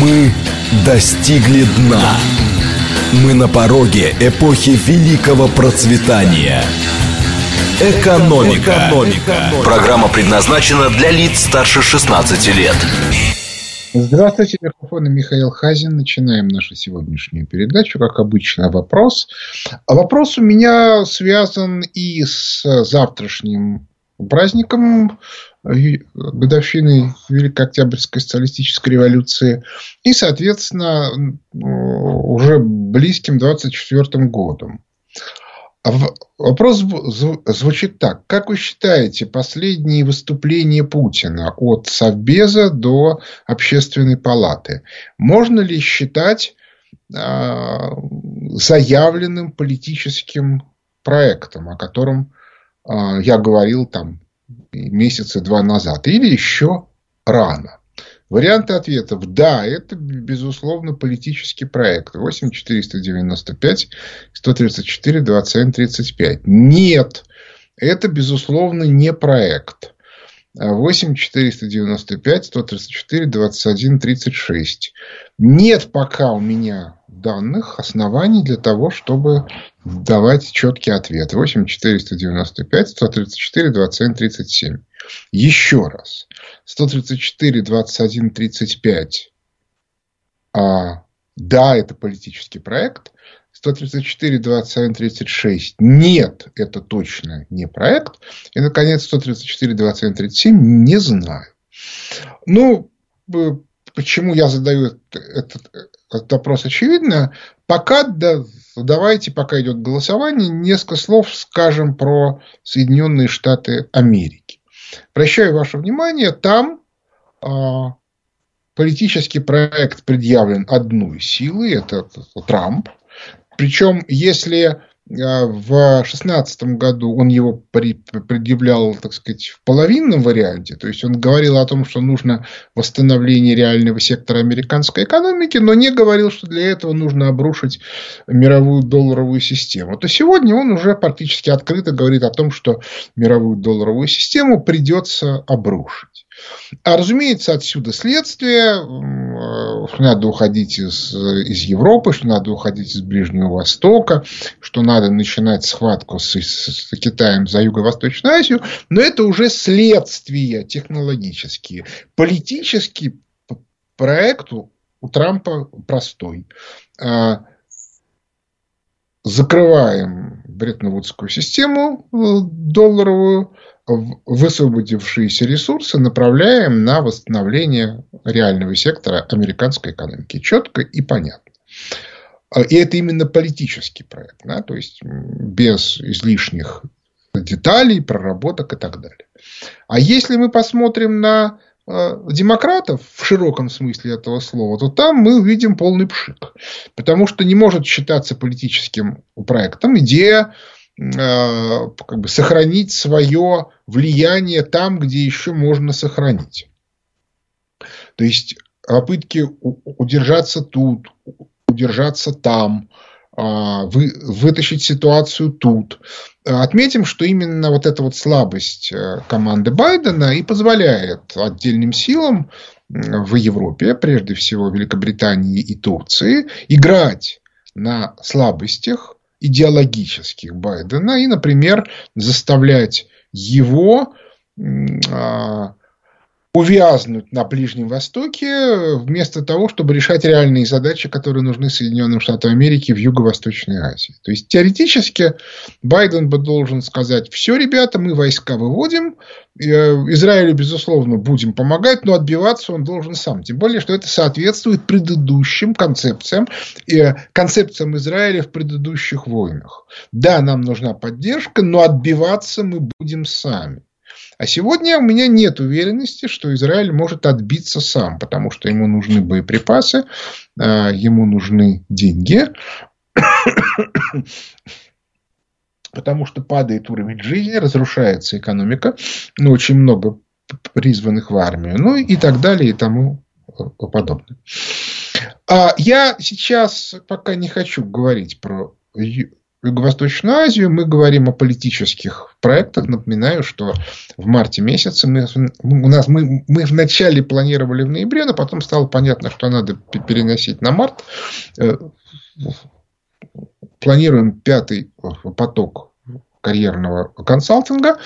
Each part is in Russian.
Мы достигли дна. Мы на пороге эпохи великого процветания. Экономика. Экономика. Программа предназначена для лиц старше 16 лет. Здравствуйте, микрофон Михаил Хазин. Начинаем нашу сегодняшнюю передачу. Как обычно, вопрос. А вопрос у меня связан и с завтрашним праздником годовщины Великой Октябрьской социалистической революции и, соответственно, уже близким 24 годом. А вопрос звучит так. Как вы считаете, последние выступления Путина от Совбеза до Общественной палаты можно ли считать а, заявленным политическим проектом, о котором а, я говорил там месяца два назад, или еще рано? Варианты ответов. Да, это, безусловно, политический проект. 8 495 134 27 35. Нет, это, безусловно, не проект. 8 495 134 21 36. Нет пока у меня данных, оснований для того, чтобы давать четкий ответ. 8 495 134 27 37. Еще раз. 134 21 35. А, да, это политический проект. 134, 27, 36. Нет, это точно не проект. И, наконец, 134, 27, 37. Не знаю. Ну, почему я задаю этот, этот вопрос, очевидно. Пока, да, давайте, пока идет голосование, несколько слов скажем про Соединенные Штаты Америки. Прощаю ваше внимание, там а, политический проект предъявлен одной силой, это Трамп. Причем, если в 2016 году он его предъявлял, так сказать, в половинном варианте. То есть, он говорил о том, что нужно восстановление реального сектора американской экономики, но не говорил, что для этого нужно обрушить мировую долларовую систему. То сегодня он уже практически открыто говорит о том, что мировую долларовую систему придется обрушить. А разумеется, отсюда следствие, что надо уходить из, из Европы, что надо уходить из Ближнего Востока, что надо начинать схватку с, с Китаем за Юго-Восточную Азию, но это уже следствия технологические. Политический проект у Трампа простой. А, закрываем Бреттон-Вудскую систему э, долларовую, высвободившиеся ресурсы направляем на восстановление реального сектора американской экономики. Четко и понятно. И это именно политический проект, да, то есть без излишних деталей, проработок и так далее. А если мы посмотрим на демократов в широком смысле этого слова, то там мы увидим полный пшик. Потому что не может считаться политическим проектом идея Э, как бы сохранить свое влияние там, где еще можно сохранить. То есть попытки удержаться тут, удержаться там, а, вы, вытащить ситуацию тут. Отметим, что именно вот эта вот слабость э, команды Байдена и позволяет отдельным силам в Европе, прежде всего Великобритании и Турции, играть на слабостях идеологических Байдена и, например, заставлять его а, увязнуть на Ближнем Востоке, вместо того, чтобы решать реальные задачи, которые нужны Соединенным Штатам Америки в Юго-Восточной Азии. То есть, теоретически, Байден бы должен сказать, все, ребята, мы войска выводим, э, Израилю, безусловно, будем помогать, но отбиваться он должен сам. Тем более, что это соответствует предыдущим концепциям, э, концепциям Израиля в предыдущих войнах. Да, нам нужна поддержка, но отбиваться мы будем сами. А сегодня у меня нет уверенности, что Израиль может отбиться сам, потому что ему нужны боеприпасы, а, ему нужны деньги, потому что падает уровень жизни, разрушается экономика, но очень много призванных в армию, ну и так далее и тому подобное. А я сейчас пока не хочу говорить про Юго-Восточную Азию, мы говорим о политических проектах. Напоминаю, что в марте месяце мы, у нас, мы, мы вначале планировали в ноябре, но потом стало понятно, что надо переносить на март. Э, планируем пятый поток карьерного консалтинга.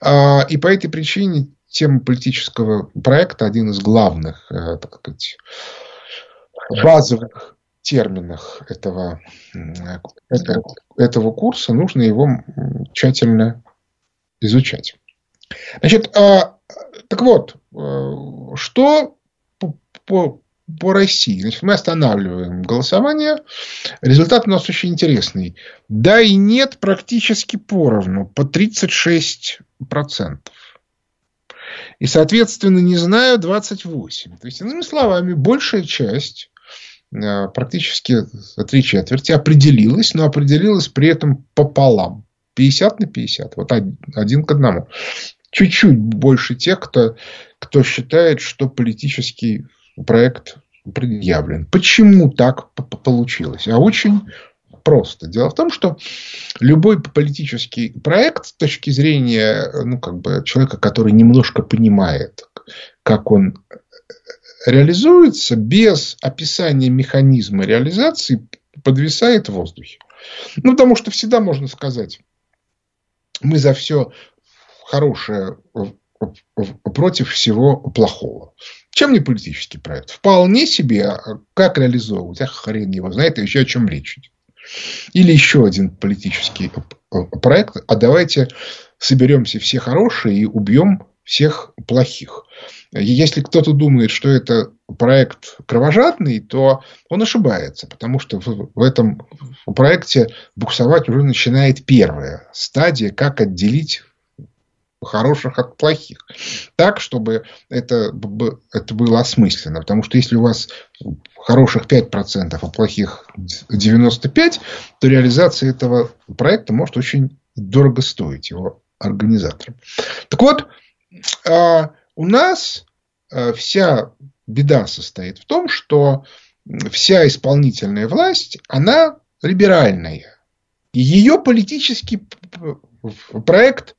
А, и по этой причине тема политического проекта один из главных, э, так сказать, базовых терминах этого, этого, этого курса, нужно его тщательно изучать. Значит, а, так вот, э, что по, по, по России? Значит, мы останавливаем голосование. Результат у нас очень интересный. Да и нет практически поровну, по 36%. И, соответственно, не знаю, 28. То есть, иными словами, большая часть практически три четверти определилась, но определилась при этом пополам. 50 на 50. Вот один к одному. Чуть-чуть больше тех, кто, кто считает, что политический проект предъявлен. Почему так получилось? А очень просто. Дело в том, что любой политический проект с точки зрения ну, как бы человека, который немножко понимает, как он реализуется без описания механизма реализации, подвисает в воздухе. Ну, потому что всегда можно сказать, мы за все хорошее против всего плохого. Чем не политический проект? Вполне себе, а как реализовывать? Ах, хрен его знает, еще о чем идет. Или еще один политический проект. А давайте соберемся все хорошие и убьем всех плохих. Если кто-то думает, что это проект кровожадный, то он ошибается, потому что в этом проекте буксовать уже начинает первая стадия, как отделить хороших от плохих. Так, чтобы это, это было осмысленно. Потому что если у вас хороших 5%, а плохих 95%, то реализация этого проекта может очень дорого стоить его организаторам. Так вот, а, у нас э, вся беда состоит в том, что вся исполнительная власть, она либеральная. И ее политический проект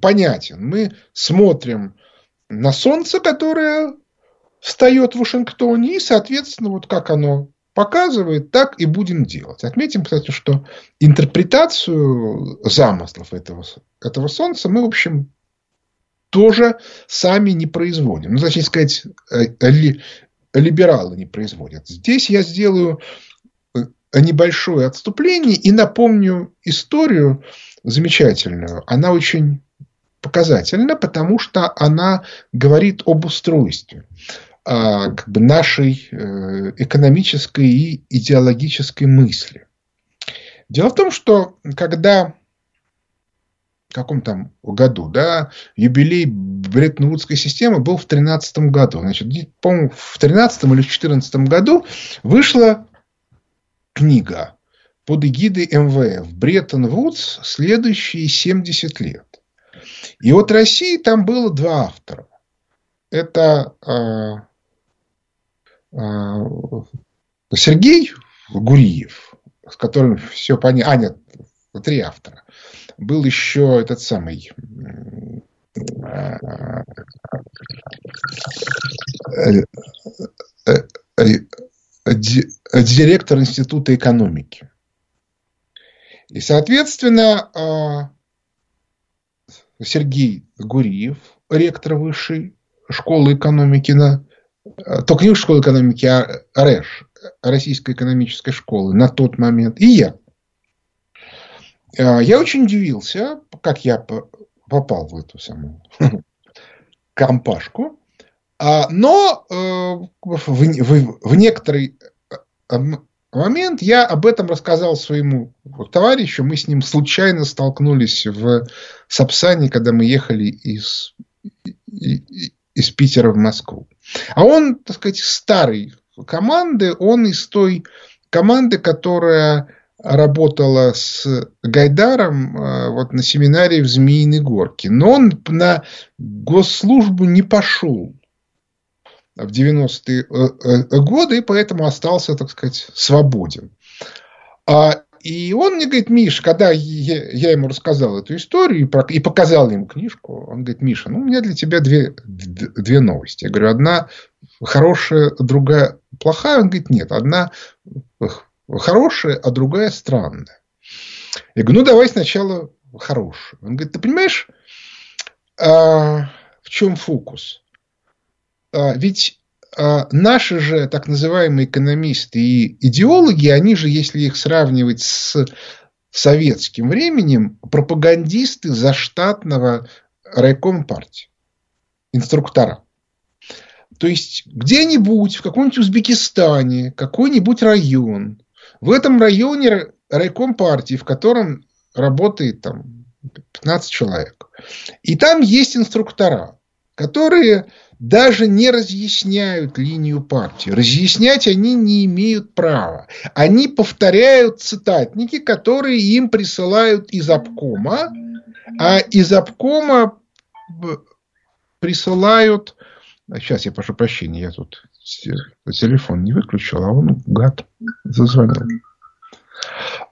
понятен. Мы смотрим на солнце, которое встает в Вашингтоне, и, соответственно, вот как оно показывает, так и будем делать. Отметим, кстати, что интерпретацию замыслов этого, этого солнца мы, в общем, тоже сами не производим. Ну, точнее сказать, э, ли, либералы не производят. Здесь я сделаю э, небольшое отступление и напомню историю замечательную. Она очень показательна, потому что она говорит об устройстве а, как бы нашей э, экономической и идеологической мысли. Дело в том, что когда каком там году, да, юбилей Бреттон-Вудской системы был в 13 году. Значит, по-моему, в 13 или в 14 году вышла книга под эгидой МВФ «Бреттон-Вудс. Следующие 70 лет». И вот России там было два автора. Это э, э, Сергей Гуриев, с которым все понятно. А, нет, три автора был еще этот самый директор Института экономики. И, соответственно, Сергей Гуриев, ректор высшей школы экономики на только не школы экономики, а РЭШ, Российской экономической школы на тот момент, и я – я очень удивился, как я попал в эту самую компашку. А, но э, в некоторый э, момент я об этом рассказал своему товарищу. Мы с ним случайно столкнулись в Сапсане, когда мы ехали из, из Питера в Москву. А он, так сказать, старой команды, он из той команды, которая работала с Гайдаром э, вот на семинаре в Змеиной Горке. Но он на госслужбу не пошел в 90-е э, э, годы, и поэтому остался, так сказать, свободен. А, И он мне говорит, Миш, когда я, я ему рассказал эту историю и, про, и показал ему книжку, он говорит, Миша, ну, у меня для тебя две, две новости. Я говорю, одна хорошая, другая плохая. Он говорит, нет, одна хорошая, а другая странная. Я говорю, ну, давай сначала хорошую. Он говорит, ты понимаешь, а, в чем фокус? А, ведь а, наши же так называемые экономисты и идеологи, они же, если их сравнивать с советским временем, пропагандисты заштатного райкома партии, инструктора. То есть где-нибудь в каком-нибудь Узбекистане какой-нибудь район, в этом районе райком партии, в котором работает там 15 человек. И там есть инструктора, которые даже не разъясняют линию партии. Разъяснять они не имеют права. Они повторяют цитатники, которые им присылают из обкома, а из обкома присылают... Сейчас я прошу прощения, я тут телефон не выключил, а он, гад, зазвонил.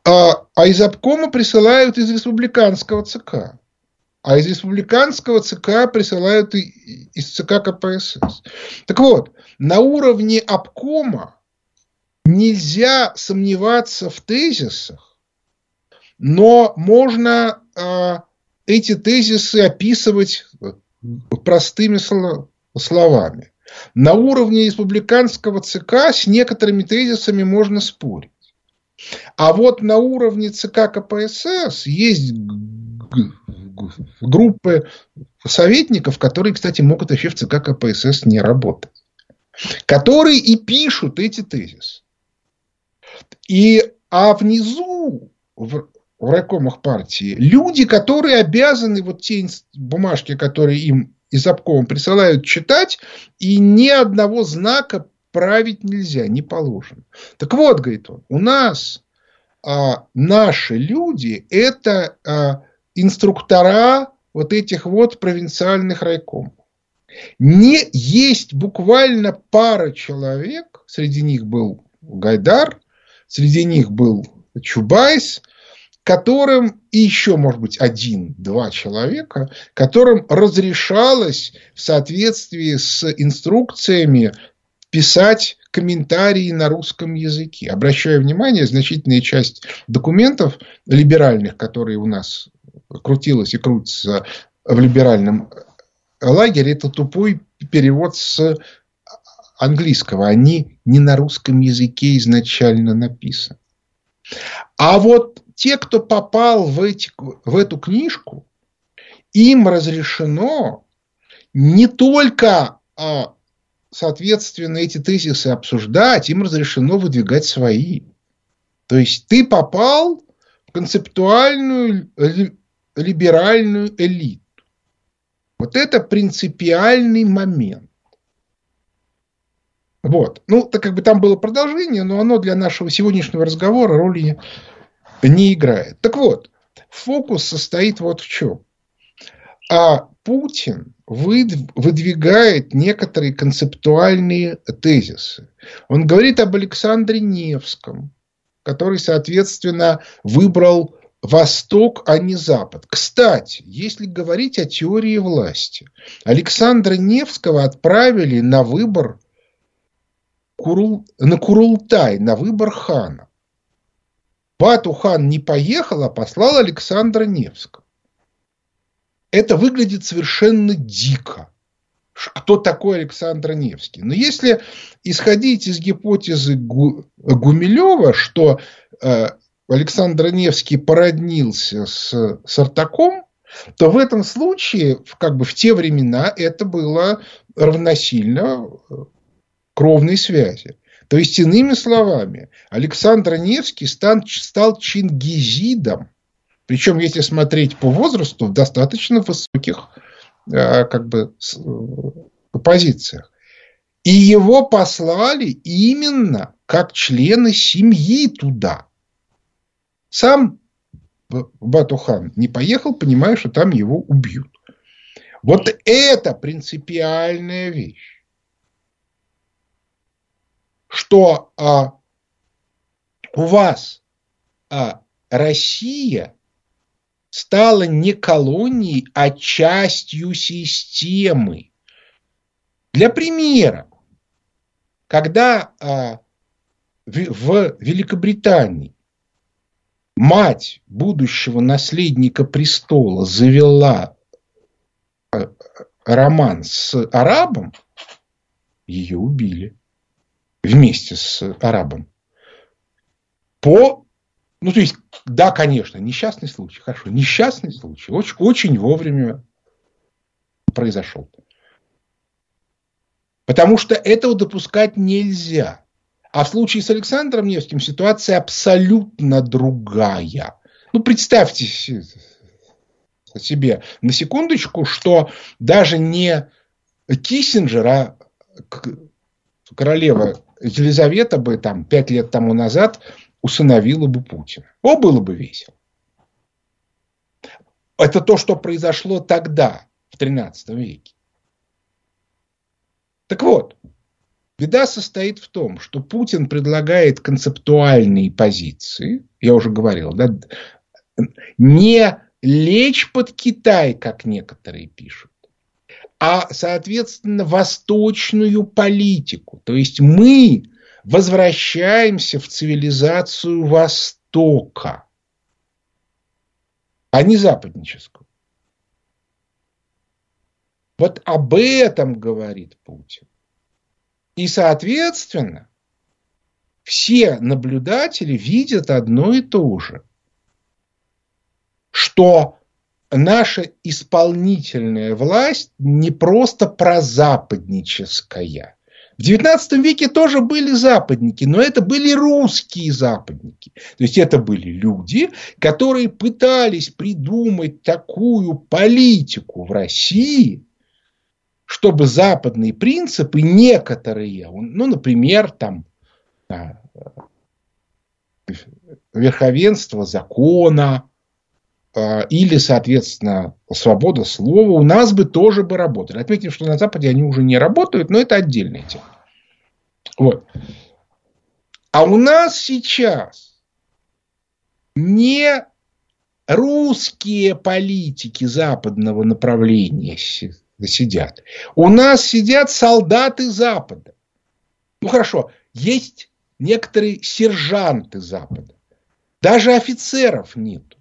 А, а из обкома присылают из республиканского ЦК. А из республиканского ЦК присылают из ЦК КПСС. Так вот, на уровне обкома нельзя сомневаться в тезисах, но можно э, эти тезисы описывать простыми словами. На уровне республиканского ЦК с некоторыми тезисами можно спорить. А вот на уровне ЦК КПСС есть группы советников, которые, кстати, могут вообще в ЦК КПСС не работать. Которые и пишут эти тезисы. И, а внизу, в, в райкомах партии, люди, которые обязаны вот те бумажки, которые им из обкома присылают читать, и ни одного знака править нельзя, не положено. Так вот, говорит он, у нас а, наши люди – это а, инструктора вот этих вот провинциальных райкомов. Не есть буквально пара человек, среди них был Гайдар, среди них был Чубайс, которым, и еще, может быть, один-два человека, которым разрешалось в соответствии с инструкциями писать комментарии на русском языке. Обращаю внимание, значительная часть документов либеральных, которые у нас крутилась и крутится в либеральном лагере, это тупой перевод с английского. Они не на русском языке изначально написаны. А вот те, кто попал в, эти, в эту книжку, им разрешено не только, а, соответственно, эти тезисы обсуждать, им разрешено выдвигать свои. То есть ты попал в концептуальную либеральную элиту. Вот это принципиальный момент. Вот. Ну, так как бы там было продолжение, но оно для нашего сегодняшнего разговора роли не играет. Так вот, фокус состоит вот в чем. А Путин выдвигает некоторые концептуальные тезисы. Он говорит об Александре Невском, который, соответственно, выбрал Восток, а не Запад. Кстати, если говорить о теории власти, Александра Невского отправили на выбор Курул, на Курултай, на выбор хана. Бату хан не поехал, а послал Александра Невского. Это выглядит совершенно дико. Кто такой Александр Невский? Но если исходить из гипотезы Гумилева, что э, Александр Невский породнился с Сартаком, то в этом случае, как бы в те времена, это было равносильно э, кровной связи. То есть, иными словами, Александр Невский стал, стал чингизидом, причем, если смотреть по возрасту, в достаточно высоких э, как бы, э, позициях. И его послали именно как члена семьи туда. Сам Батухан не поехал, понимая, что там его убьют. Вот это принципиальная вещь. Что а, у вас а, Россия стала не колонией, а частью системы. Для примера, когда а, в, в Великобритании мать будущего наследника престола завела а, роман с арабом, ее убили вместе с арабом. По, ну то есть, да, конечно, несчастный случай, хорошо, несчастный случай, очень, очень вовремя произошел. Потому что этого допускать нельзя. А в случае с Александром Невским ситуация абсолютно другая. Ну, представьте себе на секундочку, что даже не Киссинджер, а королева Елизавета бы там пять лет тому назад усыновила бы Путина. О, было бы весело. Это то, что произошло тогда, в 13 веке. Так вот, беда состоит в том, что Путин предлагает концептуальные позиции, я уже говорил, да, не лечь под Китай, как некоторые пишут, а, соответственно, восточную политику. То есть мы возвращаемся в цивилизацию Востока, а не западническую. Вот об этом говорит Путин. И, соответственно, все наблюдатели видят одно и то же, что наша исполнительная власть не просто прозападническая. В XIX веке тоже были западники, но это были русские западники. То есть это были люди, которые пытались придумать такую политику в России, чтобы западные принципы некоторые, ну, например, там верховенство закона или, соответственно, свобода слова у нас бы тоже бы работали. Отметим, что на Западе они уже не работают, но это отдельная тема. Вот. А у нас сейчас не русские политики западного направления сидят. У нас сидят солдаты Запада. Ну хорошо, есть некоторые сержанты Запада. Даже офицеров нет.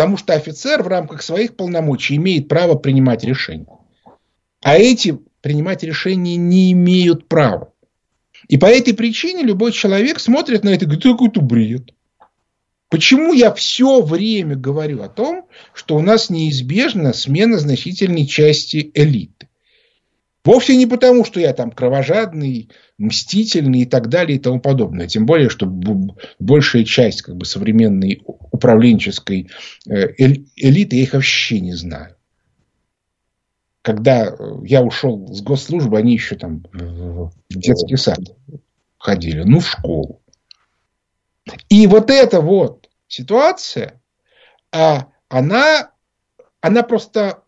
Потому что офицер в рамках своих полномочий имеет право принимать решения. А эти принимать решения не имеют права. И по этой причине любой человек смотрит на это и говорит, какой-то бред. Почему я все время говорю о том, что у нас неизбежна смена значительной части элиты? Вовсе не потому, что я там кровожадный, мстительный и так далее и тому подобное. Тем более, что большая часть как бы, современной управленческой э, элиты, я их вообще не знаю. Когда я ушел с госслужбы, они еще там в детский сад ходили, ну, в школу. И вот эта вот ситуация, а, она, она просто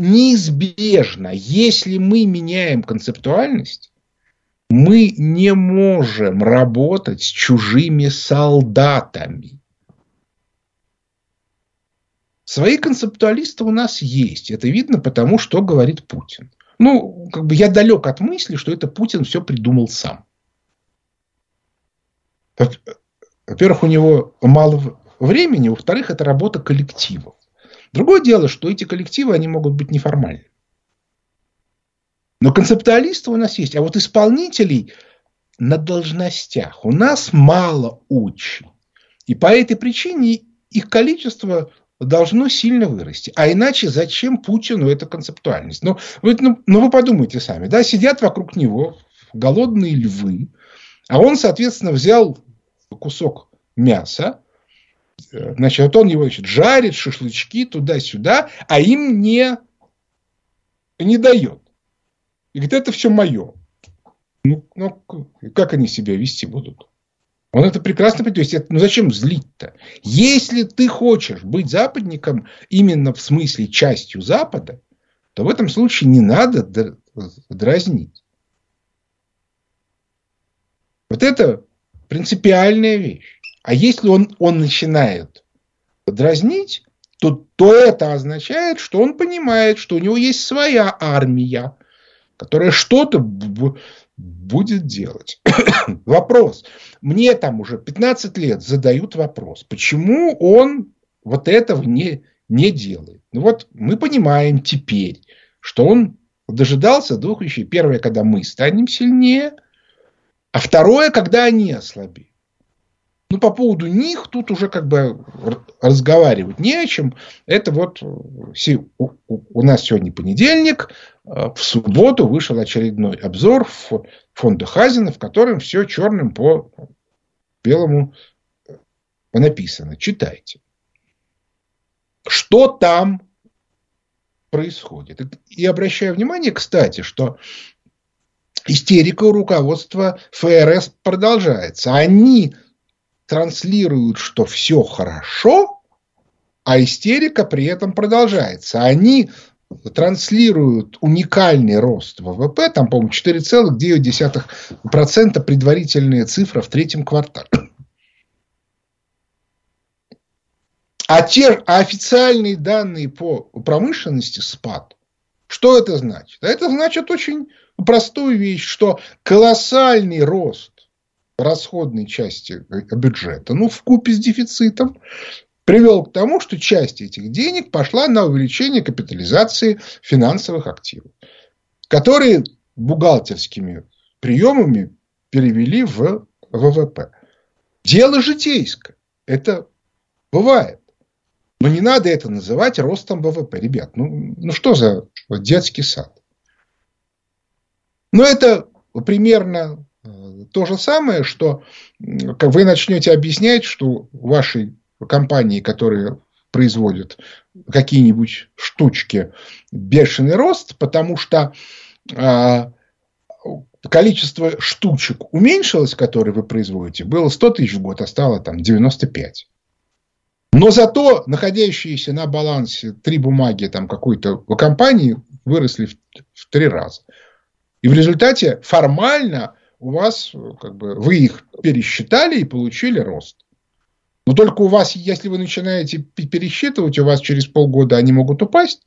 неизбежна. Если мы меняем концептуальность, мы не можем работать с чужими солдатами. Свои концептуалисты у нас есть. Это видно потому, что говорит Путин. Ну, как бы я далек от мысли, что это Путин все придумал сам. Во-первых, у него мало времени, во-вторых, это работа коллективов. Другое дело, что эти коллективы, они могут быть неформальны. Но концептуалисты у нас есть. А вот исполнителей на должностях у нас мало очень. И по этой причине их количество должно сильно вырасти. А иначе зачем Путину эта концептуальность? Ну, вы, ну, ну, вы подумайте сами. Да, сидят вокруг него голодные львы, а он, соответственно, взял кусок мяса, значит, вот он его значит, жарит, шашлычки туда-сюда, а им не, не дает. И говорит, это все мое. Ну, ну, как они себя вести будут? Он это прекрасно понимает. То есть, ну зачем злить-то? Если ты хочешь быть западником именно в смысле частью Запада, то в этом случае не надо дразнить. Вот это принципиальная вещь. А если он, он начинает дразнить, то, то это означает, что он понимает, что у него есть своя армия, которая что-то будет делать. вопрос. Мне там уже 15 лет задают вопрос, почему он вот этого не, не делает. Ну вот мы понимаем теперь, что он дожидался двух вещей. Первое, когда мы станем сильнее, а второе, когда они ослабеют. Ну, по поводу них тут уже как бы разговаривать не о чем. Это вот у нас сегодня понедельник, а в субботу вышел очередной обзор фонда Хазина, в котором все черным по белому написано. Читайте. Что там происходит? И обращаю внимание, кстати, что истерика у руководства ФРС продолжается. Они транслируют, что все хорошо, а истерика при этом продолжается. Они транслируют уникальный рост ВВП, там, по-моему, 4,9% предварительная цифра в третьем квартале. А, те, а официальные данные по промышленности спад. Что это значит? Это значит очень простую вещь, что колоссальный рост расходной части бюджета, ну, в купе с дефицитом, привел к тому, что часть этих денег пошла на увеличение капитализации финансовых активов, которые бухгалтерскими приемами перевели в ВВП. Дело житейское. Это бывает. Но не надо это называть ростом ВВП. Ребят, ну, ну что за детский сад? Ну, это примерно то же самое, что вы начнете объяснять, что вашей компании, которые производят какие-нибудь штучки, бешеный рост, потому что а, количество штучек уменьшилось, которые вы производите, было 100 тысяч в год, а стало там 95. Но зато находящиеся на балансе три бумаги там какой-то компании выросли в, в три раза. И в результате формально у вас, как бы, вы их пересчитали и получили рост. Но только у вас, если вы начинаете пересчитывать, у вас через полгода они могут упасть,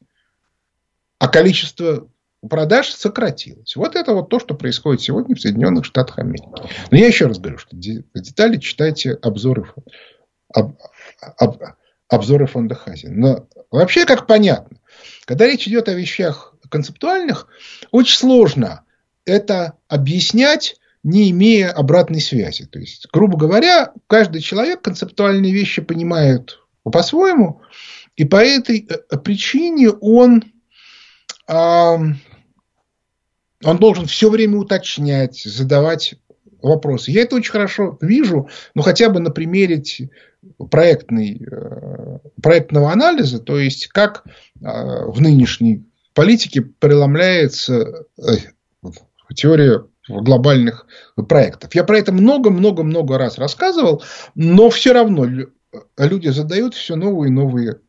а количество продаж сократилось. Вот это вот то, что происходит сегодня в Соединенных Штатах Америки. Но я еще раз говорю, что детали читайте обзоры, об, об, обзоры фонда Хазин. Но вообще, как понятно, когда речь идет о вещах концептуальных, очень сложно это объяснять не имея обратной связи. То есть, грубо говоря, каждый человек концептуальные вещи понимает по-своему, и по этой э, причине он, он должен все время уточнять, задавать вопросы. Я это очень хорошо вижу, ну, хотя бы на примере проектной, э, проектного анализа, то есть, как а, в нынешней политике преломляется э, теория глобальных проектов. Я про это много-много-много раз рассказывал, но все равно люди задают все новые и новые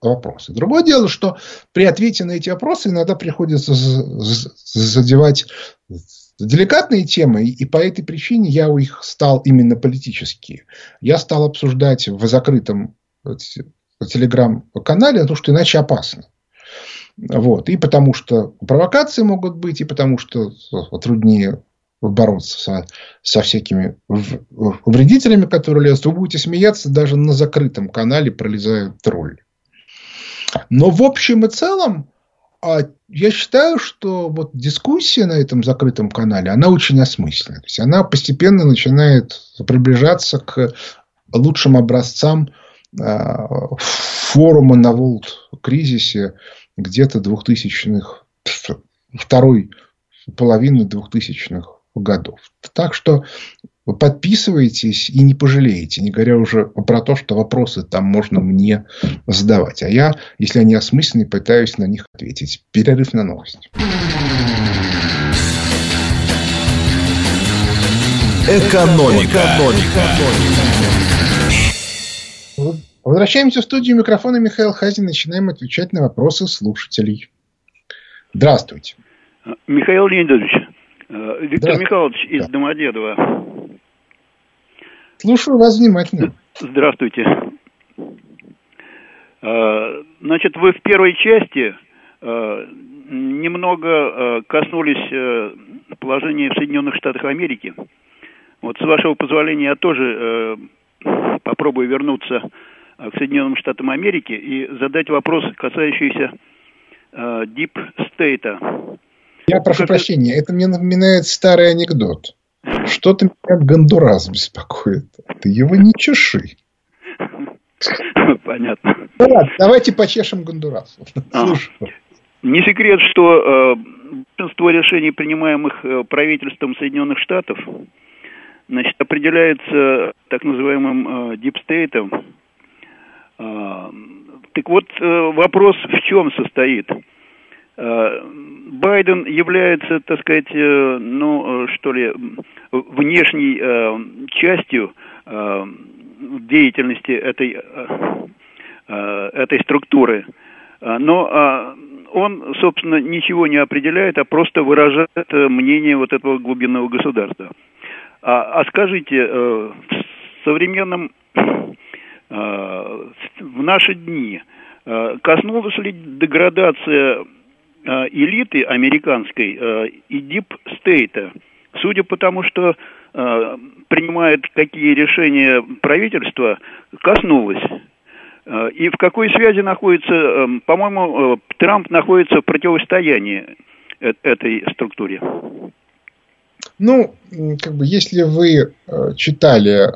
вопросы. Другое дело, что при ответе на эти вопросы иногда приходится задевать деликатные темы, и по этой причине я у их стал именно политические. Я стал обсуждать в закрытом телеграм-канале, потому что иначе опасно. Вот. И потому что провокации могут быть, и потому что труднее бороться со, со всякими вредителями, которые лезут. Вы будете смеяться, даже на закрытом канале пролезают тролли. Но в общем и целом, а, я считаю, что вот дискуссия на этом закрытом канале, она очень осмысленная. То есть, она постепенно начинает приближаться к лучшим образцам а, форума на Волт кризисе где-то двухтысячных, второй половины двухтысячных годов. Так что подписывайтесь и не пожалеете, не говоря уже про то, что вопросы там можно мне задавать. А я, если они осмысленные, пытаюсь на них ответить. Перерыв на новости. Экономика. Экономика. Возвращаемся в студию микрофона Михаил Хазин. Начинаем отвечать на вопросы слушателей. Здравствуйте. Михаил Леонидович, э, Виктор Михайлович из да. Домодедова. Слушаю вас внимательно. Здравствуйте. А, значит, вы в первой части а, немного коснулись положения в Соединенных Штатах Америки. Вот с вашего позволения я тоже попробую вернуться к Соединенным Штатам Америки и задать вопрос, касающийся Deep State. Я прошу как... прощения, это мне напоминает старый анекдот. Что-то меня Гондурас беспокоит. Ты его не чеши. Понятно. Ну ладно, давайте почешем Гондурасу. А. Не секрет, что э, большинство решений, принимаемых э, правительством Соединенных Штатов, значит, определяется так называемым э, дипстейтом. Э, так вот, э, вопрос в чем состоит? Э, Байден является, так сказать, э, ну, что ли, внешней частью деятельности этой, этой структуры. Но он, собственно, ничего не определяет, а просто выражает мнение вот этого глубинного государства. А, а скажите, в современном, в наши дни, коснулась ли деградация Э, элиты американской э, и дип-стейта, судя по тому, что э, принимает какие решения правительство, коснулось. И в какой связи находится, по-моему, Трамп находится в противостоянии этой структуре? Ну, как бы, если вы читали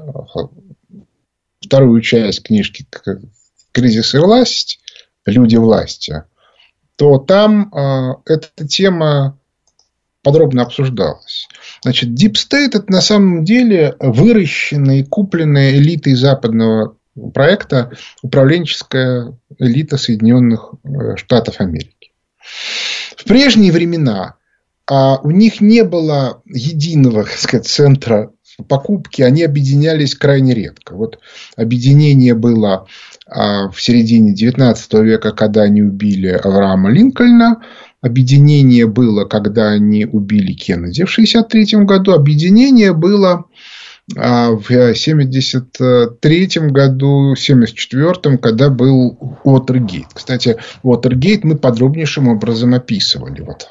вторую часть книжки «Кризис и власть», «Люди власти», то там э, эта тема подробно обсуждалась. Значит, Deep State это на самом деле выращенная и купленная элитой западного проекта управленческая элита Соединенных э, Штатов Америки. В прежние времена а у них не было единого так сказать, центра покупки, они объединялись крайне редко. Вот объединение было а, в середине XIX века, когда они убили Авраама Линкольна. Объединение было, когда они убили Кеннеди в 1963 году. Объединение было а, в 1973 году, 1974, когда был Уотергейт. Кстати, Уотергейт мы подробнейшим образом описывали вот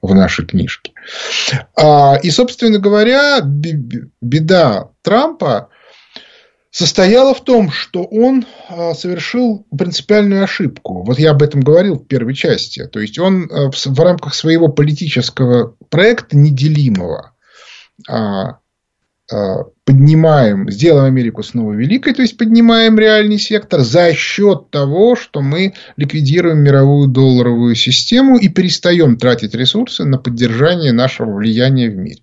в нашей книжке. А, и, собственно говоря, беда Трампа состояла в том, что он а, совершил принципиальную ошибку. Вот я об этом говорил в первой части. То есть, он а, в рамках своего политического проекта неделимого поднимаем, сделаем Америку снова великой, то есть поднимаем реальный сектор за счет того, что мы ликвидируем мировую долларовую систему и перестаем тратить ресурсы на поддержание нашего влияния в мире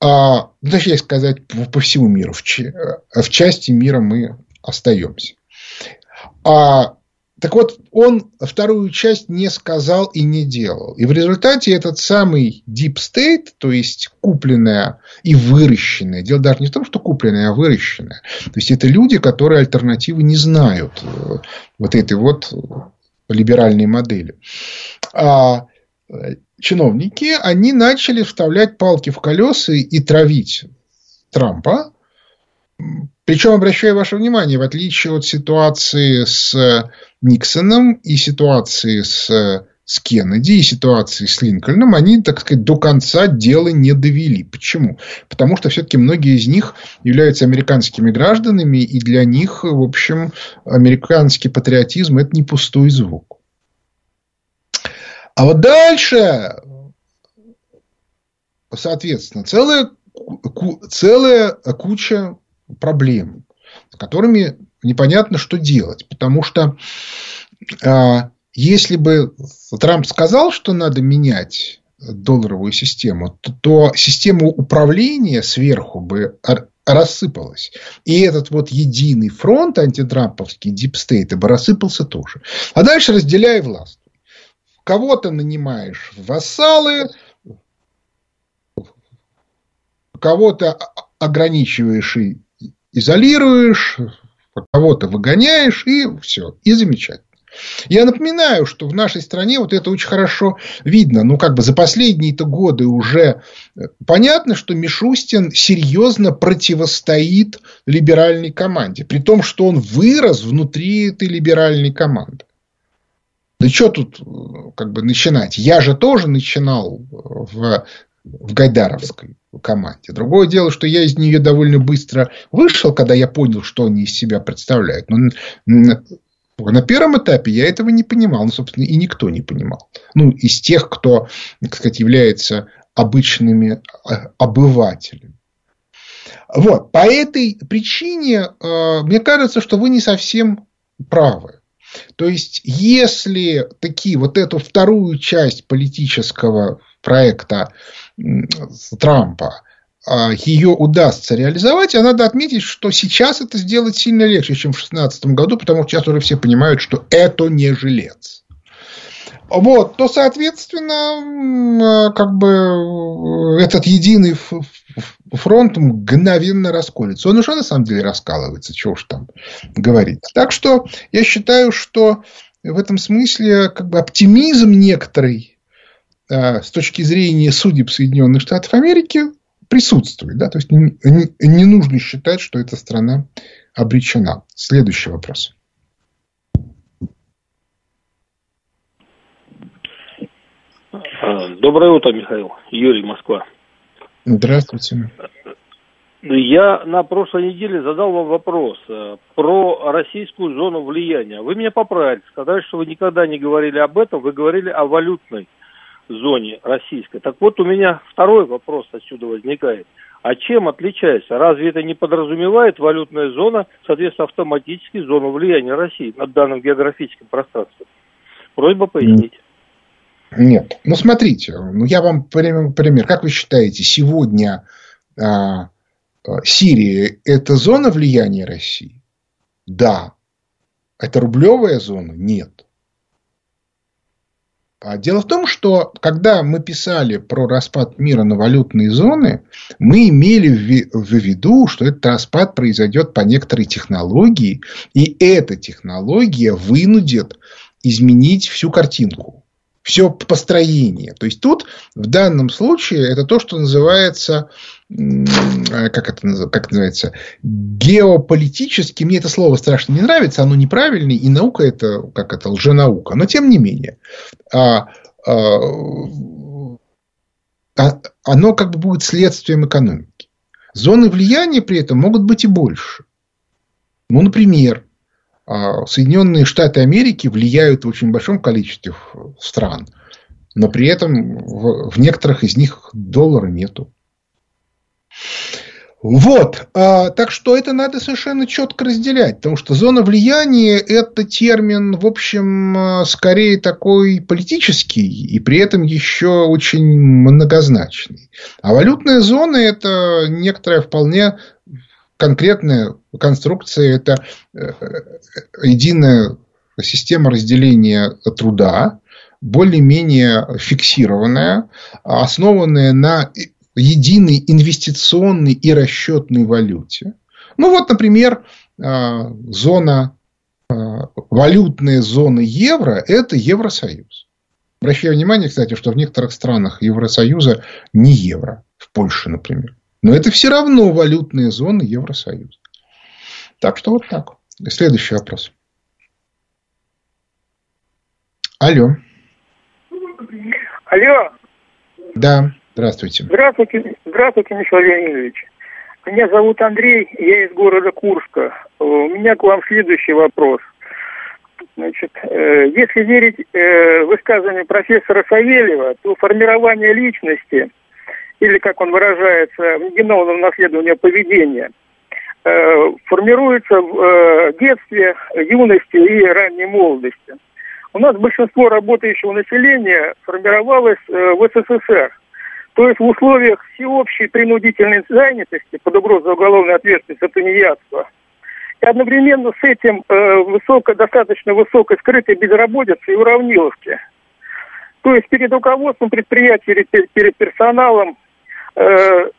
а, ну, точнее сказать, по, всему миру. В, в части мира мы остаемся. А, так вот, он вторую часть не сказал и не делал. И в результате этот самый deep state, то есть купленное и выращенное, дело даже не в том, что купленное, а выращенное. То есть это люди, которые альтернативы не знают э, вот этой вот либеральной модели. А чиновники, они начали вставлять палки в колеса и травить Трампа. Причем, обращаю ваше внимание, в отличие от ситуации с Никсоном и ситуации с, с Кеннеди и ситуации с Линкольном, они, так сказать, до конца дела не довели. Почему? Потому что все-таки многие из них являются американскими гражданами, и для них, в общем, американский патриотизм – это не пустой звук. А вот дальше, соответственно, целая, целая куча проблем, с которыми непонятно, что делать. Потому что а, если бы Трамп сказал, что надо менять долларовую систему, то, то система управления сверху бы рассыпалась. И этот вот единый фронт антитрамповский, deep state, бы рассыпался тоже. А дальше разделяй властвуй. Кого-то нанимаешь в вассалы, кого-то ограничиваешь изолируешь, кого-то выгоняешь, и все, и замечательно. Я напоминаю, что в нашей стране вот это очень хорошо видно. Ну, как бы за последние-то годы уже э, понятно, что Мишустин серьезно противостоит либеральной команде. При том, что он вырос внутри этой либеральной команды. Да что тут э, как бы начинать? Я же тоже начинал в, в Гайдаровской команде. Другое дело, что я из нее довольно быстро вышел, когда я понял, что они из себя представляют. Но на первом этапе я этого не понимал. Ну, собственно, и никто не понимал. Ну, из тех, кто, так сказать, является обычными а, обывателями. Вот. По этой причине, э, мне кажется, что вы не совсем правы. То есть, если такие вот эту вторую часть политического проекта Трампа а, ее удастся реализовать, а надо отметить, что сейчас это сделать сильно легче, чем в 2016 году, потому что сейчас уже все понимают, что это не жилец. Вот, то, соответственно, как бы этот единый фронт мгновенно расколется. Он уже на самом деле раскалывается, чего уж там говорить. Так что я считаю, что в этом смысле как бы оптимизм некоторый а, с точки зрения судеб Соединенных Штатов Америки присутствует. Да? То есть, не, не, не нужно считать, что эта страна обречена. Следующий вопрос. А, доброе утро, Михаил. Юрий, Москва. Здравствуйте. Я на прошлой неделе задал вам вопрос э, про российскую зону влияния. Вы меня поправили, сказали, что вы никогда не говорили об этом, вы говорили о валютной зоне российской. Так вот, у меня второй вопрос отсюда возникает. А чем отличается? Разве это не подразумевает валютная зона, соответственно, автоматически зону влияния России над данным географическим пространством? Просьба пояснить. Нет. Ну, смотрите, ну, я вам пример. Как вы считаете, сегодня а, а, Сирия – это зона влияния России? Да. Это рублевая зона? Нет. А дело в том, что когда мы писали про распад мира на валютные зоны, мы имели в виду, что этот распад произойдет по некоторой технологии, и эта технология вынудит изменить всю картинку все построение. То есть тут в данном случае это то, что называется как это, как называется, геополитически, мне это слово страшно не нравится, оно неправильное, и наука это, как это, лженаука, но тем не менее, а, а, а, оно как бы будет следствием экономики. Зоны влияния при этом могут быть и больше. Ну, например, а, Соединенные Штаты Америки влияют в очень большом количестве стран, но при этом в, в некоторых из них доллара нету. Вот, а, так что это надо совершенно четко разделять, потому что зона влияния это термин, в общем, а, скорее такой политический и при этом еще очень многозначный. А валютная зона это некоторая вполне конкретная конструкция – это э, единая система разделения труда, более-менее фиксированная, основанная на единой инвестиционной и расчетной валюте. Ну вот, например, э, зона, э, валютная зона евро – это Евросоюз. Обращаю внимание, кстати, что в некоторых странах Евросоюза не евро. В Польше, например. Но это все равно валютные зоны Евросоюза. Так что вот так. Следующий вопрос. Алло. Алло. Да, здравствуйте. Здравствуйте, здравствуйте, Михаил Леонидович. Меня зовут Андрей, я из города Курска. У меня к вам следующий вопрос. Значит, э, если верить э, высказыванию профессора Савельева, то формирование личности или, как он выражается, в геномном наследовании поведения, э, формируется в э, детстве, юности и ранней молодости. У нас большинство работающего населения формировалось э, в СССР. То есть в условиях всеобщей принудительной занятости под угрозой уголовной ответственности за тунеядство и одновременно с этим э, высоко, достаточно высокой скрытой безработицы и уравниловки. То есть перед руководством предприятия, перед, перед персоналом Э,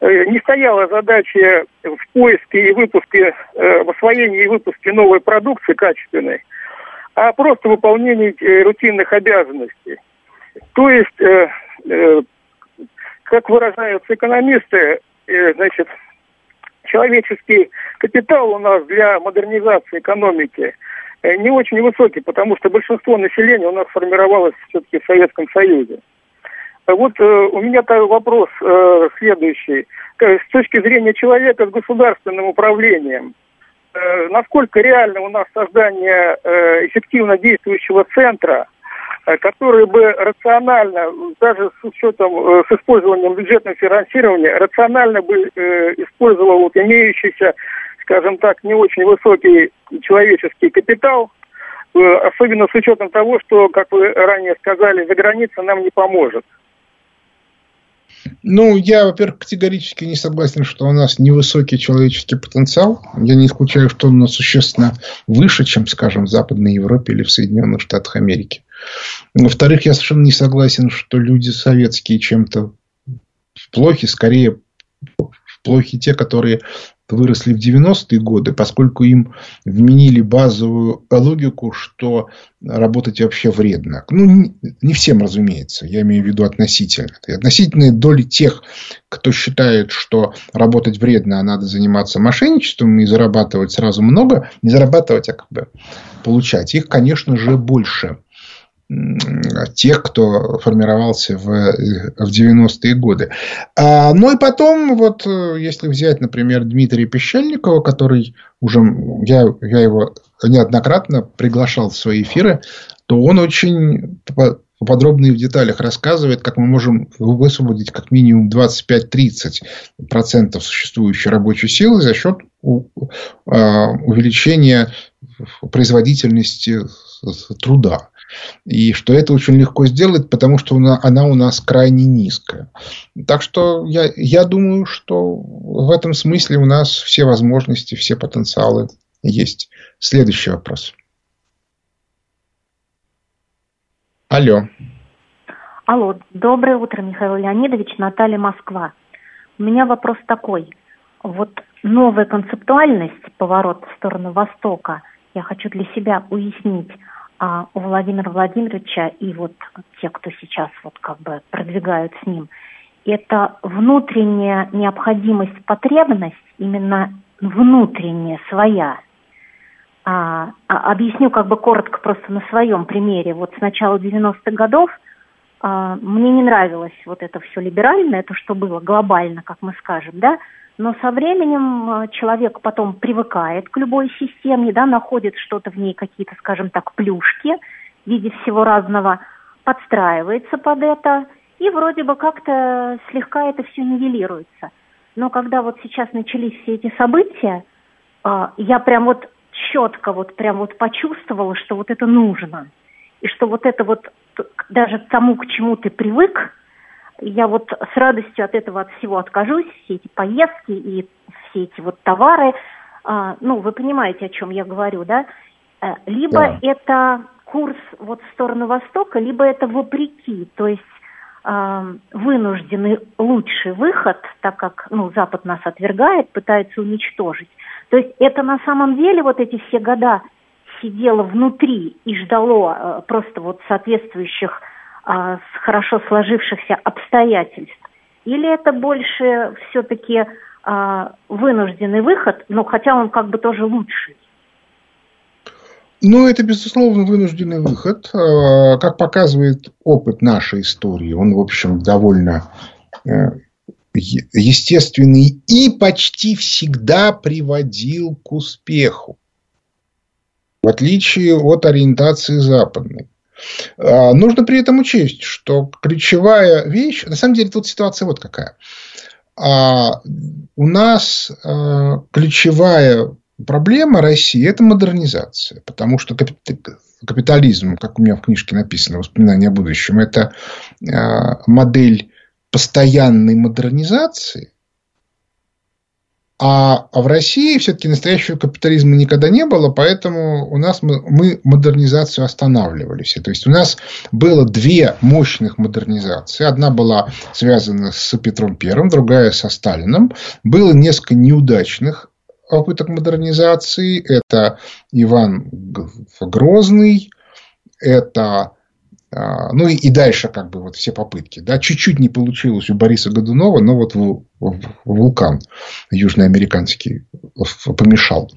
э, не стояла задача в поиске и выпуске, э, в освоении и выпуске новой продукции качественной, а просто выполнение э, рутинных обязанностей. То есть, э, э, как выражаются экономисты, э, значит, человеческий капитал у нас для модернизации экономики э, не очень высокий, потому что большинство населения у нас формировалось все-таки в Советском Союзе. Вот э, у меня вопрос э, следующий. С точки зрения человека с государственным управлением, э, насколько реально у нас создание э, эффективно действующего центра, э, который бы рационально, даже с учетом, э, с использованием бюджетного финансирования, рационально бы э, использовал вот имеющийся, скажем так, не очень высокий человеческий капитал, особенно с учетом того, что, как вы ранее сказали, за граница нам не поможет. Ну, я, во-первых, категорически не согласен, что у нас невысокий человеческий потенциал. Я не исключаю, что он у нас существенно выше, чем, скажем, в Западной Европе или в Соединенных Штатах Америки. Во-вторых, я совершенно не согласен, что люди советские чем-то плохи. Скорее, плохи те, которые выросли в 90-е годы, поскольку им вменили базовую логику, что работать вообще вредно. Ну, не всем, разумеется, я имею в виду относительно. И относительная доля тех, кто считает, что работать вредно, а надо заниматься мошенничеством и зарабатывать сразу много, не зарабатывать, а как бы получать, их, конечно же, больше тех, кто формировался в, в 90-е годы. А, ну и потом, вот если взять, например, Дмитрия Пещельникова, который уже, я, я его неоднократно приглашал в свои эфиры, то он очень подробно и в деталях рассказывает, как мы можем высвободить как минимум 25-30% существующей рабочей силы за счет а, увеличения производительности труда. И что это очень легко сделать, потому что она у нас крайне низкая. Так что я, я думаю, что в этом смысле у нас все возможности, все потенциалы есть. Следующий вопрос. Алло. Алло, доброе утро, Михаил Леонидович, Наталья Москва. У меня вопрос такой. Вот новая концептуальность, поворот в сторону Востока, я хочу для себя уяснить – а у Владимира Владимировича и вот те, кто сейчас вот как бы продвигают с ним, это внутренняя необходимость, потребность, именно внутренняя, своя. А, а, объясню как бы коротко просто на своем примере. Вот с начала 90-х годов а, мне не нравилось вот это все либеральное, это что было глобально, как мы скажем, да, но со временем э, человек потом привыкает к любой системе, да, находит что-то в ней, какие-то, скажем так, плюшки в виде всего разного, подстраивается под это, и вроде бы как-то слегка это все нивелируется. Но когда вот сейчас начались все эти события, э, я прям вот четко вот прям вот почувствовала, что вот это нужно. И что вот это вот даже тому, к чему ты привык, я вот с радостью от этого от всего откажусь, все эти поездки и все эти вот товары. А, ну, вы понимаете, о чем я говорю, да? Э, либо да. это курс вот в сторону Востока, либо это вопреки, то есть э, вынужденный лучший выход, так как ну, Запад нас отвергает, пытается уничтожить. То есть это на самом деле вот эти все года сидело внутри и ждало э, просто вот соответствующих а, с хорошо сложившихся обстоятельств? Или это больше все-таки а, вынужденный выход, но хотя он как бы тоже лучший? Ну, это, безусловно, вынужденный выход. А, как показывает опыт нашей истории, он, в общем, довольно э, естественный и почти всегда приводил к успеху. В отличие от ориентации западной. А, нужно при этом учесть, что ключевая вещь, на самом деле тут ситуация вот какая. А, у нас а, ключевая проблема России – это модернизация, потому что капитализм, как у меня в книжке написано, воспоминания о будущем, это модель постоянной модернизации, а, а в России все-таки настоящего капитализма никогда не было, поэтому у нас мы, мы модернизацию останавливались. То есть у нас было две мощных модернизации. Одна была связана с Петром Первым, другая со Сталином. Было несколько неудачных попыток модернизации. Это Иван Грозный, это ну и, и дальше как бы вот все попытки. Да, чуть-чуть не получилось у Бориса Годунова, но вот вулкан южноамериканский помешал.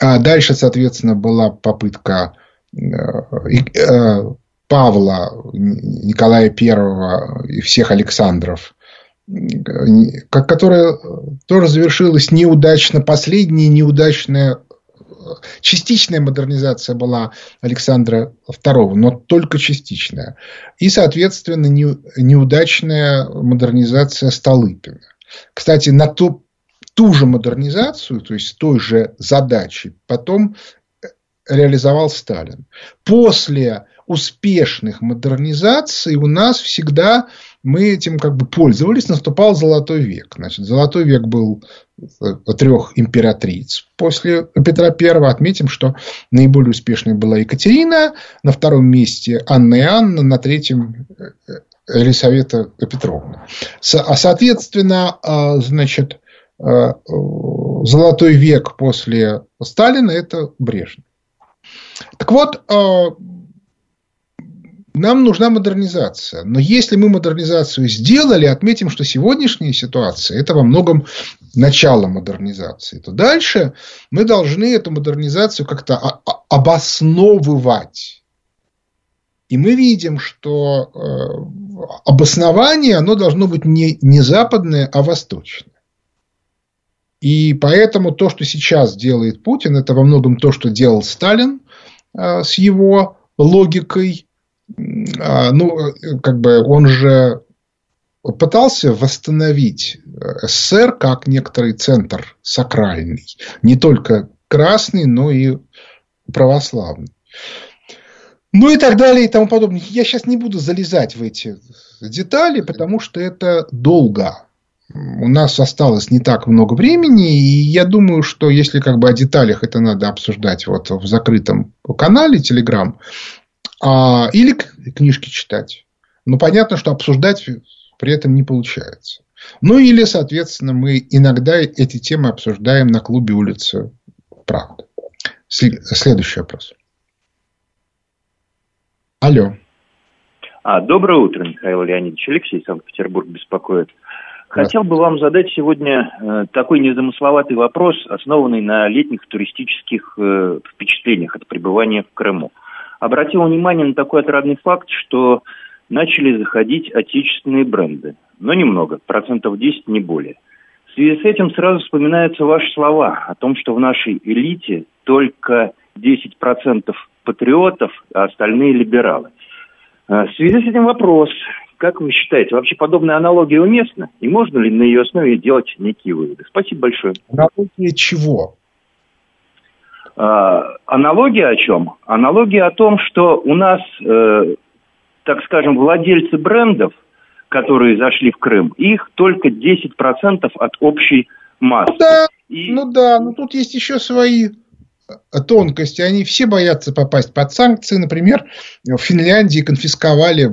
А дальше, соответственно, была попытка э, э, Павла, Николая Первого и всех Александров, которая тоже завершилась неудачно. Последняя неудачная частичная модернизация была Александра II, но только частичная. И, соответственно, неудачная модернизация Столыпина. Кстати, на ту, ту же модернизацию, то есть той же задачи, потом реализовал Сталин. После успешных модернизаций у нас всегда мы этим как бы пользовались, наступал золотой век. Значит, золотой век был э, трех императриц. После Петра I отметим, что наиболее успешной была Екатерина, на втором месте Анна и Анна, на третьем э, Елисавета Петровна. А соответственно, а, значит, э, золотой век после Сталина – это Брежнев. Так вот, а, нам нужна модернизация. Но если мы модернизацию сделали, отметим, что сегодняшняя ситуация – это во многом начало модернизации, то дальше мы должны эту модернизацию как-то обосновывать. И мы видим, что э, обоснование оно должно быть не, не западное, а восточное. И поэтому то, что сейчас делает Путин, это во многом то, что делал Сталин э, с его логикой ну, как бы он же пытался восстановить э, СССР как некоторый центр сакральный. Не только красный, но и православный. Ну и так далее и тому подобное. Я сейчас не буду залезать в эти детали, потому что это долго. У нас осталось не так много времени, и я думаю, что если как бы о деталях это надо обсуждать вот в закрытом канале Telegram, а, или книжки читать. Но понятно, что обсуждать при этом не получается. Ну или, соответственно, мы иногда эти темы обсуждаем на клубе улицы Правда. Следующий вопрос. Алло. А, доброе утро, Михаил Леонидович. Алексей, Санкт-Петербург беспокоит. Хотел бы вам задать сегодня э, такой незамысловатый вопрос, основанный на летних туристических э, впечатлениях от пребывания в Крыму обратил внимание на такой отрадный факт, что начали заходить отечественные бренды. Но немного, процентов 10, не более. В связи с этим сразу вспоминаются ваши слова о том, что в нашей элите только 10% патриотов, а остальные либералы. А, в связи с этим вопрос. Как вы считаете, вообще подобная аналогия уместна? И можно ли на ее основе делать некие выводы? Спасибо большое. Аналогия чего? А, аналогия о чем? Аналогия о том, что у нас, э, так скажем, владельцы брендов, которые зашли в Крым, их только 10% от общей массы. Ну да, И... ну да, но тут есть еще свои э, тонкости. Они все боятся попасть под санкции. Например, в Финляндии конфисковали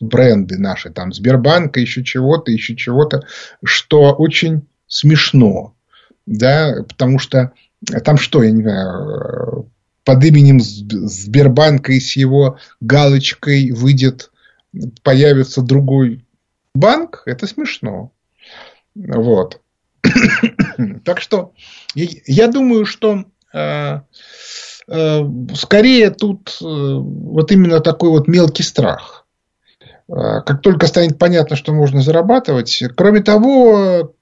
бренды наши, там Сбербанка, еще чего-то, еще чего-то, что очень смешно. Да, потому что там что, я не знаю, под именем Сбербанка и с его галочкой выйдет, появится другой банк, это смешно. Вот. так что я думаю, что э, э, скорее тут э, вот именно такой вот мелкий страх. Э, как только станет понятно, что можно зарабатывать. Кроме того,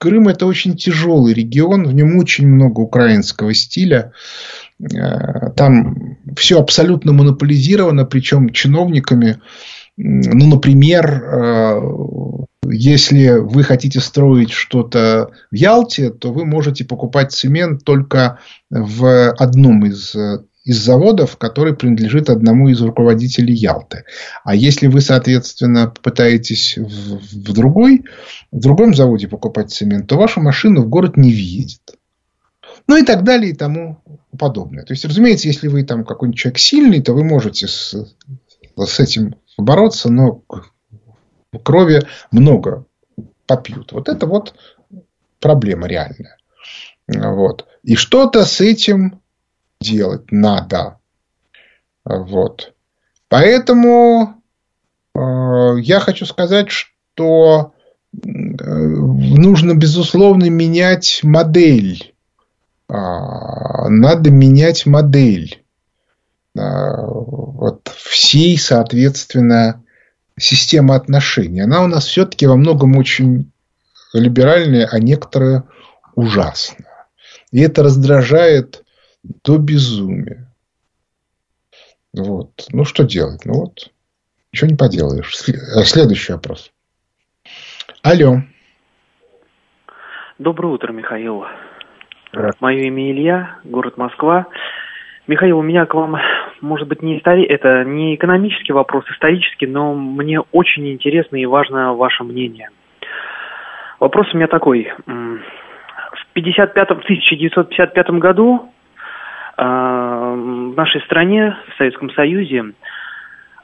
Крым это очень тяжелый регион, в нем очень много украинского стиля. Э, там все абсолютно монополизировано, причем чиновниками. Ну, например, э, если вы хотите строить что-то в Ялте, то вы можете покупать цемент только в одном из из заводов, который принадлежит одному из руководителей Ялты. А если вы, соответственно, пытаетесь в, в, другой, в другом заводе покупать цемент, то ваша машина в город не въедет. Ну и так далее и тому подобное. То есть, разумеется, если вы там какой-нибудь человек сильный, то вы можете с, с этим бороться, но крови много попьют. Вот это вот проблема реальная. Вот. И что-то с этим делать надо. Вот. Поэтому э, я хочу сказать, что э, нужно, безусловно, менять модель. Э, надо менять модель. Э, вот всей, соответственно, системы отношений. Она у нас все-таки во многом очень либеральная, а некоторые ужасная. И это раздражает до безумия. Вот. Ну, что делать? Ну, вот. Ничего не поделаешь. Э, следующий вопрос. Алло. Доброе утро, Михаил. Мое имя Илья, город Москва. Михаил, у меня к вам, может быть, не истори... это не экономический вопрос, исторический, но мне очень интересно и важно ваше мнение. Вопрос у меня такой. В 55 1955 году в нашей стране, в Советском Союзе,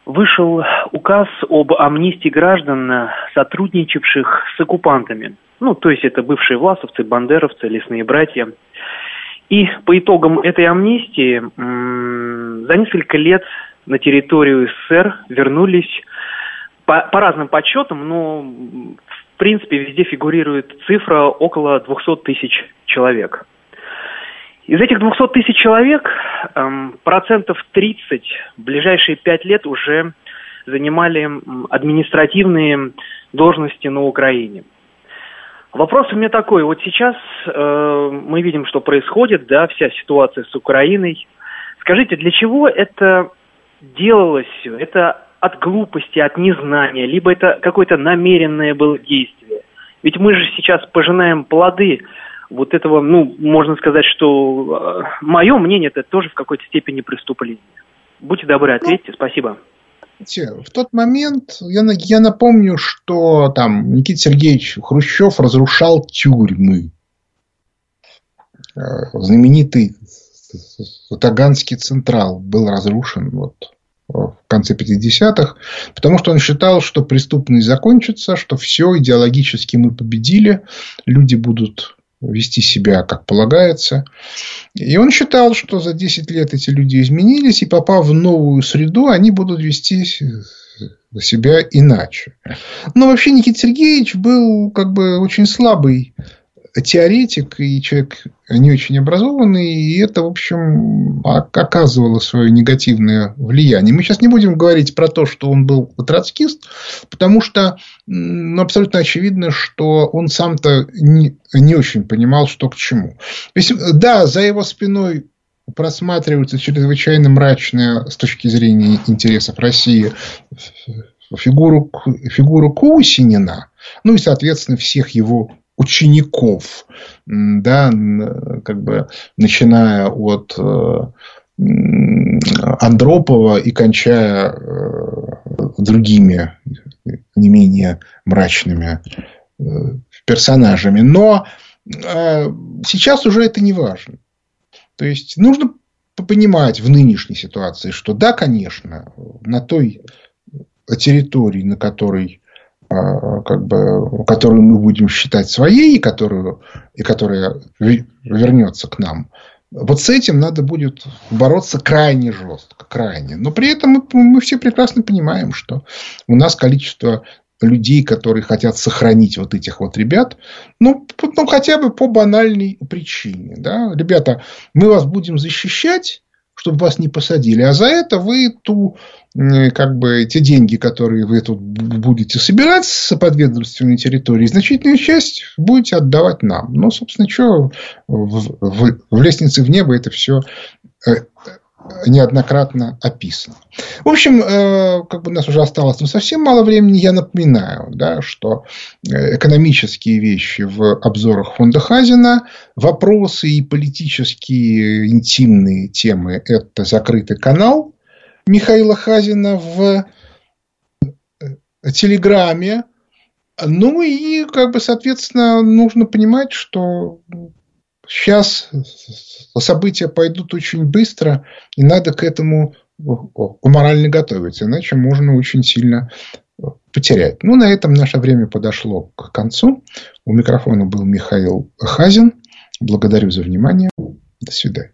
вышел указ об амнистии граждан, сотрудничавших с оккупантами. Ну, то есть это бывшие власовцы, бандеровцы, лесные братья. И по итогам этой амнистии за несколько лет на территорию СССР вернулись по, по разным подсчетам, но в принципе везде фигурирует цифра около 200 тысяч человек. Из этих 200 тысяч человек эм, процентов 30 в ближайшие 5 лет уже занимали административные должности на Украине. Вопрос у меня такой. Вот сейчас э, мы видим, что происходит, да, вся ситуация с Украиной. Скажите, для чего это делалось все? Это от глупости, от незнания, либо это какое-то намеренное было действие? Ведь мы же сейчас пожинаем плоды вот этого, ну, можно сказать, что э, мое мнение, это тоже в какой-то степени преступление. Будьте добры, ответьте. Спасибо в тот момент я, я напомню, что там Никита Сергеевич Хрущев разрушал тюрьмы. Э, знаменитый Таганский Централ был разрушен вот, в конце 50-х, потому что он считал, что преступность закончится, что все, идеологически мы победили, люди будут вести себя как полагается. И он считал, что за 10 лет эти люди изменились, и попав в новую среду, они будут вести себя иначе. Но вообще Никита Сергеевич был как бы очень слабый теоретик и человек не очень образованный, и это, в общем, оказывало свое негативное влияние. Мы сейчас не будем говорить про то, что он был троцкист, потому что ну, абсолютно очевидно, что он сам-то не, не очень понимал, что к чему. Есть, да, за его спиной просматривается чрезвычайно мрачная с точки зрения интересов России фигуру, фигуру Кусинина, ну и, соответственно, всех его учеников, да, как бы начиная от э, Андропова и кончая э, другими не менее мрачными э, персонажами. Но сейчас уже это не важно. То есть нужно понимать в нынешней ситуации, что да, конечно, на той территории, на которой как бы, которую мы будем считать своей, и, которую, и которая вернется к нам, вот с этим надо будет бороться крайне жестко, крайне. Но при этом мы, мы все прекрасно понимаем, что у нас количество людей, которые хотят сохранить вот этих вот ребят, ну, ну хотя бы по банальной причине. Да? Ребята, мы вас будем защищать, чтобы вас не посадили. А за это вы ту, как бы, те деньги, которые вы тут будете собирать с подведомственной территории, значительную часть будете отдавать нам. Ну, собственно, что в, в, в лестнице в небо это все э, неоднократно описано. В общем, э, как бы у нас уже осталось ну, совсем мало времени, я напоминаю, да, что э, экономические вещи в обзорах фонда Хазина, вопросы и политические интимные темы – это закрытый канал Михаила Хазина в э, Телеграме. Ну и, как бы, соответственно, нужно понимать, что Сейчас события пойдут очень быстро, и надо к этому морально готовиться, иначе можно очень сильно потерять. Ну, на этом наше время подошло к концу. У микрофона был Михаил Хазин. Благодарю за внимание. До свидания.